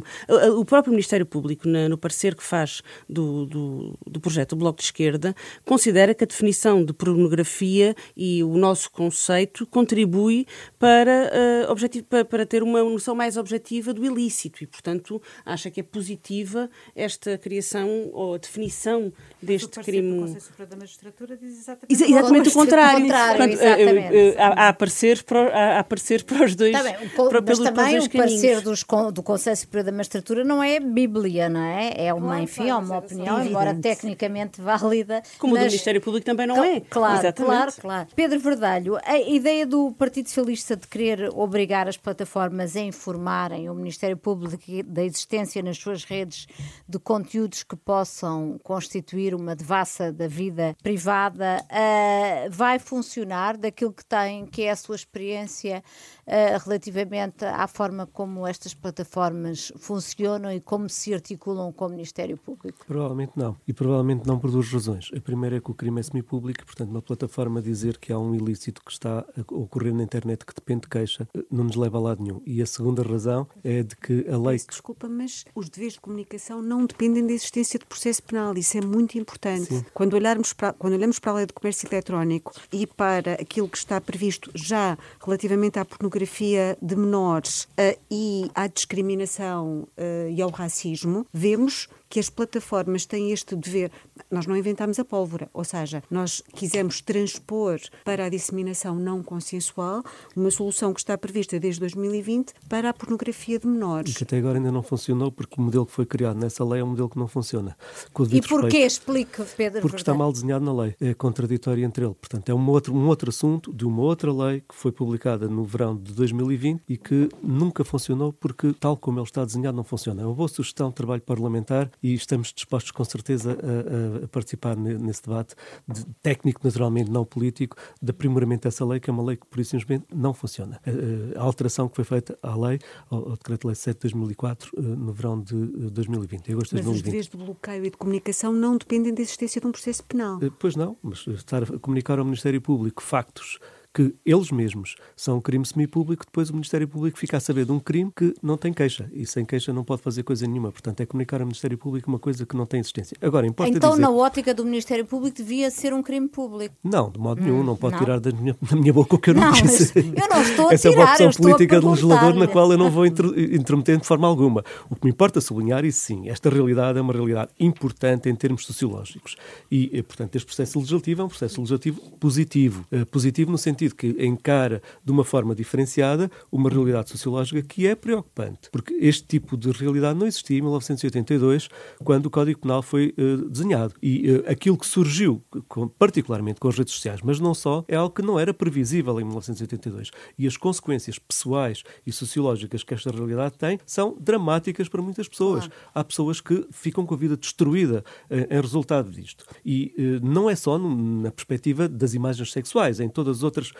o próprio Ministério Público na- no parecer que faz do, do, do projeto do Bloco de Esquerda considera que a definição de pornografia e o nosso conceito contribui para, eh, objetivo, para, para ter uma noção mais objetiva do ilícito e portanto acha que é positiva esta criação ou a definição deste crime O Conselho Superior da Magistratura diz exatamente Exa- o Exatamente o contrário. contrário, Portanto, exatamente. há, há pareceres para, há, há pareceres para os dois. Tá bem, o para, mas pelos- também dois o parecer dos, do Conselho Superior da Magistratura não é Bíblia, não é? É uma, Claro, enfim, é mas uma opinião, evidente. embora tecnicamente válida. Como o do mas- Ministério Público também não é. Claro, Exatamente. claro, claro. Pedro Verdalho, a ideia do Partido Socialista de querer obrigar as plataformas a informarem o Ministério Público da existência nas suas redes de conteúdos que possam constituir uma devassa da vida privada ah, vai funcionar daquilo que tem, que é a sua experiência ah, relativamente à forma como estas plataformas plataformas funcionam e como se articulam com o Ministério Público? Provavelmente não. E provavelmente não por duas razões. A primeira é que o crime é semipúblico, portanto, uma plataforma dizer que há um ilícito que está a ocorrer na internet que depende de queixa não nos leva a lado nenhum. E a segunda razão é de que a lei. Desculpa, mas os deveres de comunicação não dependem da existência de processo penal. Isso é muito importante. Sim. Quando, olharmos para, quando olhamos para a lei do comércio eletrónico e para aquilo que está previsto já relativamente à pornografia de menores uh, e à discriminação uh, e ao racismo, vemos que as plataformas têm este dever. Nós não inventamos a pólvora, ou seja, nós quisemos transpor para a disseminação não consensual uma solução que está prevista desde 2020 para a pornografia de menores. E que até agora ainda não funcionou, porque o modelo que foi criado nessa lei é um modelo que não funciona. E porquê? Explique, Pedro. Porque está mal desenhado na lei, é contraditório entre ele. Portanto, é um outro, um outro assunto de uma outra lei que foi publicada no verão de 2020 e que nunca funcionou porque, tal como ele está desenhado, não funciona. É uma boa sugestão de trabalho parlamentar e estamos dispostos com certeza a, a participar nesse debate de, técnico, naturalmente, não político, de aprimoramento dessa lei, que é uma lei que, por isso simplesmente, não funciona. A, a alteração que foi feita à lei, ao, ao Decreto-Lei 7 de 2004, eh, no verão de 2020, em agosto de 2020. Mas os deveres de bloqueio e de comunicação não dependem da existência de um processo penal. Eh, pois não, mas estar a comunicar ao Ministério Público factos que eles mesmos são um crime semipúblico, depois o Ministério Público fica a saber de um crime que não tem queixa. E sem queixa não pode fazer coisa nenhuma. Portanto, é comunicar ao Ministério Público uma coisa que não tem existência. Agora, importa então, dizer... na ótica do Ministério Público, devia ser um crime público. Não, de modo nenhum. Hum, não pode não. tirar da minha, da minha boca o que eu não, não disse. Eu não estou a Essa tirar, é uma opção política de legislador na qual eu não vou intrometer de forma alguma. O que me importa sublinhar, e sim, esta realidade é uma realidade importante em termos sociológicos. E, portanto, este processo legislativo é um processo legislativo positivo. Eh, positivo no sentido que encara encara de uma forma diferenciada uma realidade sociológica que é preocupante, porque este tipo de realidade não existia em 1982, quando o Código Penal foi uh, desenhado. E uh, aquilo que surgiu, com, particularmente com as redes sociais, mas não só, é algo que não era previsível em 1982. E as consequências pessoais e sociológicas que esta realidade tem são dramáticas para muitas pessoas. Claro. Há pessoas que ficam com a vida destruída uh, em resultado disto. E não é só no, na perspectiva das imagens sexuais, em todas as outras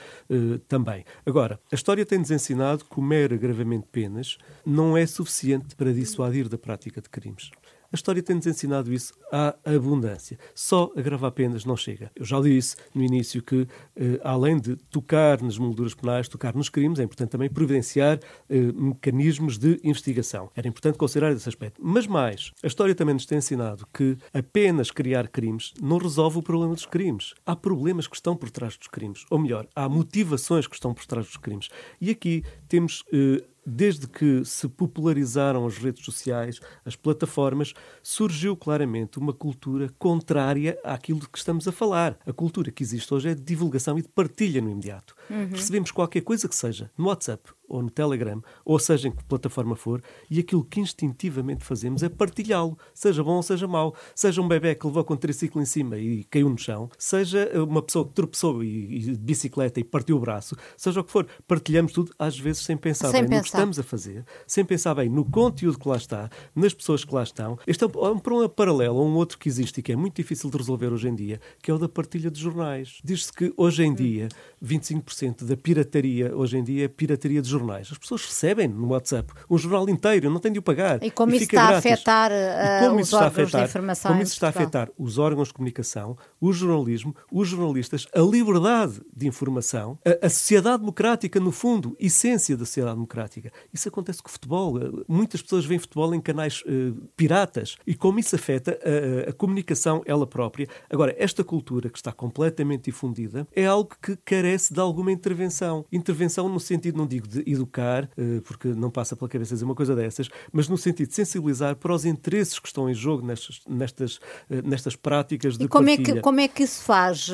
também. Agora, a história tem-nos ensinado que o mero agravamento de penas não é suficiente para dissuadir da prática de crimes. A história tem-nos ensinado isso à abundância. Só agravar penas não chega. Eu já disse no início que, eh, além de tocar nas molduras penais, tocar nos crimes, é importante também providenciar eh, mecanismos de investigação. Era importante considerar esse aspecto. Mas mais, a história também nos tem ensinado que apenas criar crimes não resolve o problema dos crimes. Há problemas que estão por trás dos crimes. Ou melhor, há motivações que estão por trás dos crimes. E aqui temos eh, desde que se popularizaram as redes sociais, as plataformas, surgiu claramente uma cultura contrária àquilo de que estamos a falar. A cultura que existe hoje é de divulgação e de partilha no imediato. Uhum. Recebemos qualquer coisa que seja no WhatsApp ou no Telegram, ou seja em que plataforma for, e aquilo que instintivamente fazemos é partilhá-lo, seja bom ou seja mau. Seja um bebê que levou com um triciclo em cima e caiu no chão, seja uma pessoa que tropeçou e, e de bicicleta e partiu o braço, seja o que for, partilhamos tudo, às vezes sem pensar sem bem pensar. no que estamos a fazer, sem pensar bem no conteúdo que lá está, nas pessoas que lá estão. Este é um problema paralelo a um outro que existe e que é muito difícil de resolver hoje em dia, que é o da partilha de jornais. Diz-se que hoje em dia 25% da pirataria hoje em dia é pirataria de jornais. As pessoas recebem no WhatsApp um jornal inteiro, não têm de o pagar. E como e isso está grátis. a afetar uh, os órgãos afetar, de informação? Como isso está a afetar os órgãos de comunicação, o jornalismo, os jornalistas, a liberdade de informação, a, a sociedade democrática, no fundo, essência da sociedade democrática. Isso acontece com o futebol. Muitas pessoas veem futebol em canais uh, piratas e como isso afeta a, a comunicação ela própria. Agora, esta cultura que está completamente difundida é algo que carece de alguma intervenção. Intervenção no sentido, não digo de educar, eh, porque não passa pela cabeça dizer uma coisa dessas, mas no sentido de sensibilizar para os interesses que estão em jogo nestas, nestas, eh, nestas práticas de e como partilha. É que, como é que isso faz? Uh,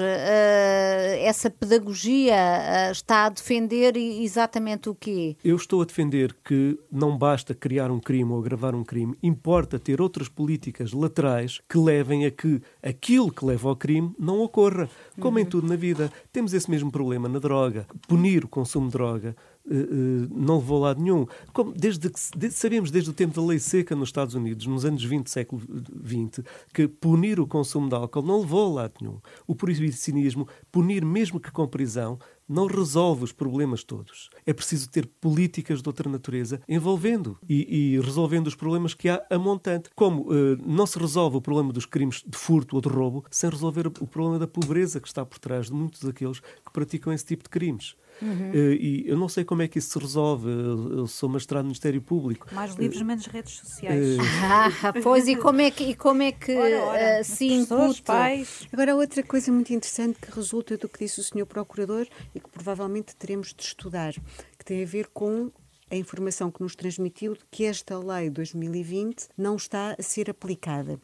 essa pedagogia está a defender exatamente o quê? Eu estou a defender que não basta criar um crime ou agravar um crime, importa ter outras políticas laterais que levem a que aquilo que leva ao crime não ocorra. Como uhum. em tudo na vida, temos esse mesmo problema na droga. Punir o consumo de droga uh, não levou a lado nenhum. Como desde que desde, sabemos desde o tempo da lei seca nos Estados Unidos, nos anos 20 do século XX, que punir o consumo de álcool não levou a lado nenhum. O proibicionismo, punir mesmo que com prisão, não resolve os problemas todos. É preciso ter políticas de outra natureza envolvendo e, e resolvendo os problemas que há a montante. Como não se resolve o problema dos crimes de furto ou de roubo sem resolver o problema da pobreza que está por trás de muitos daqueles que praticam esse tipo de crimes. Uhum. Uh, e eu não sei como é que isso se resolve. Eu sou magistrado do Ministério Público. Mais livros, uh, menos redes sociais. Uh, ah, pois, e como é que, e como é que ora, ora, se? Pais. Agora, outra coisa muito interessante que resulta do que disse o Sr. Procurador e que provavelmente teremos de estudar, que tem a ver com a informação que nos transmitiu de que esta lei 2020 não está a ser aplicada.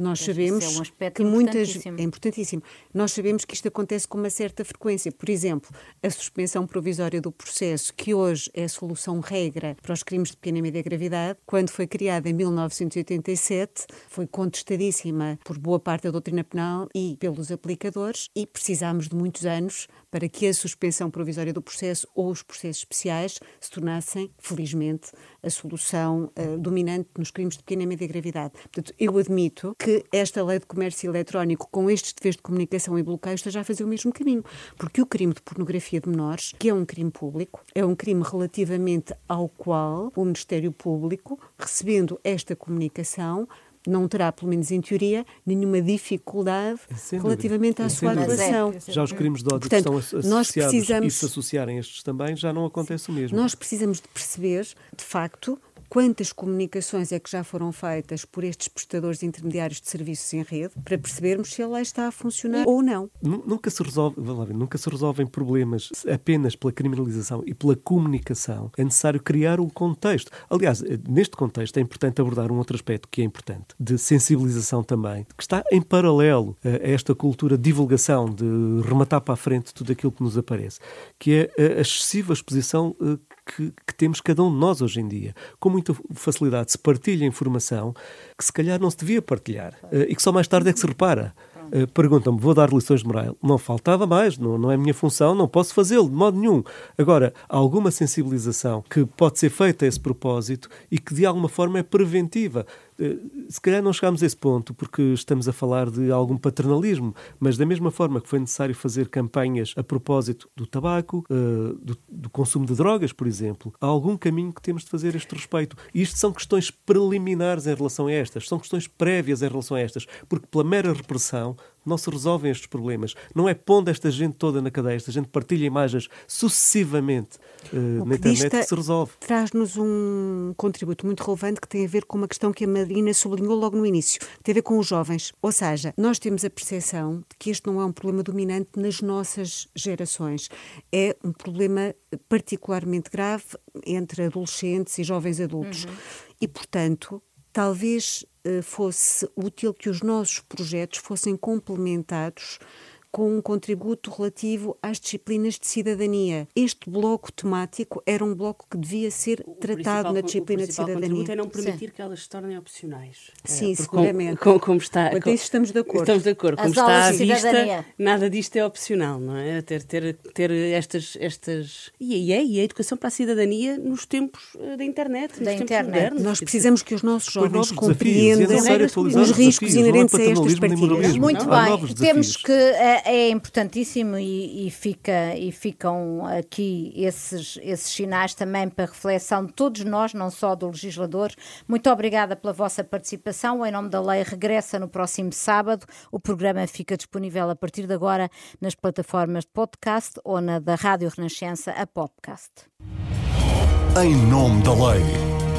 Nós sabemos é um que muitas é importantíssimo. Nós sabemos que isto acontece com uma certa frequência. Por exemplo, a suspensão provisória do processo, que hoje é a solução regra para os crimes de pequena e média gravidade, quando foi criada em 1987, foi contestadíssima por boa parte da doutrina penal e pelos aplicadores e precisámos de muitos anos para que a suspensão provisória do processo ou os processos especiais se tornassem, felizmente, a solução uh, dominante nos crimes de pequena e média gravidade. Portanto, eu admito que esta lei de comércio eletrónico, com estes deveres de comunicação e bloqueio, esteja a fazer o mesmo caminho. Porque o crime de pornografia de menores, que é um crime público, é um crime relativamente ao qual o Ministério Público, recebendo esta comunicação, não terá, pelo menos em teoria, nenhuma dificuldade relativamente à sua atuação. É. Já os crimes de ódio Portanto, que estão associados precisamos, e se associarem a estes também, já não acontece o mesmo. Nós precisamos de perceber, de facto, quantas comunicações é que já foram feitas por estes prestadores intermediários de serviços em rede para percebermos se a lei está a funcionar ou não. Nunca se, resolve, nunca se resolvem problemas apenas pela criminalização e pela comunicação. É necessário criar um contexto. Aliás, neste contexto é importante abordar um outro aspecto que é importante, de sensibilização também, que está em paralelo a esta cultura de divulgação, de rematar para a frente tudo aquilo que nos aparece, que é a excessiva exposição eh, que, que, temos cada um de nós hoje em dia. Com muita facilidade se partilha informação que se calhar não se devia partilhar uh, e que só mais tarde é que se repara. Uh, Perguntam-me, vou dar lições de moral? Não faltava mais, não, não é minha função, não posso fazê-lo de modo nenhum. Agora, há alguma sensibilização que pode ser feita a esse propósito e que de alguma forma é preventiva. Eh, se calhar não chegámos a esse ponto porque estamos a falar de algum paternalismo, mas da mesma forma que foi necessário fazer campanhas a propósito do tabaco, eh, do, do consumo de drogas, por exemplo, há algum caminho que temos de fazer a este respeito. E isto são questões preliminares em relação a estas, são questões prévias em relação a estas, porque pela mera repressão não se resolvem estes problemas. Não é pondo esta gente toda na cadeia, esta gente partilha imagens sucessivamente uh, na internet que se resolve. Traz-nos um contributo muito relevante que tem a ver com uma questão que a Marina sublinhou logo no início, que tem a ver com os jovens. Ou seja, nós temos a percepção de que este não é um problema dominante nas nossas gerações. É um problema particularmente grave entre adolescentes e jovens adultos. Uhum. E, portanto, talvez eh, fosse útil que os nossos projetos fossem complementados com um contributo relativo às disciplinas de cidadania. Este bloco temático era um bloco que devia ser o tratado na disciplina de cidadania. O contributo é não permitir Sim. que elas se tornem opcionais. Sim, é, seguramente. Como, como está, Quanto isso estamos de acordo. Estamos de acordo. Como As está à vista, nada disto é opcional, não é? Ter, ter, ter estas, estas... E, é, e a educação para a cidadania nos tempos eh, da internet, da internet. Modernos, Nós precisamos que os nossos jovens compreendam os riscos inerentes a estas partilhas. Muito bem. Temos que eh, é importantíssimo e, e, fica, e ficam aqui esses, esses sinais também para reflexão de todos nós, não só do legislador. Muito obrigada pela vossa participação. Em nome da lei, regressa no próximo sábado. O programa fica disponível a partir de agora nas plataformas de podcast ou na da Rádio Renascença, a Popcast. Em nome da lei.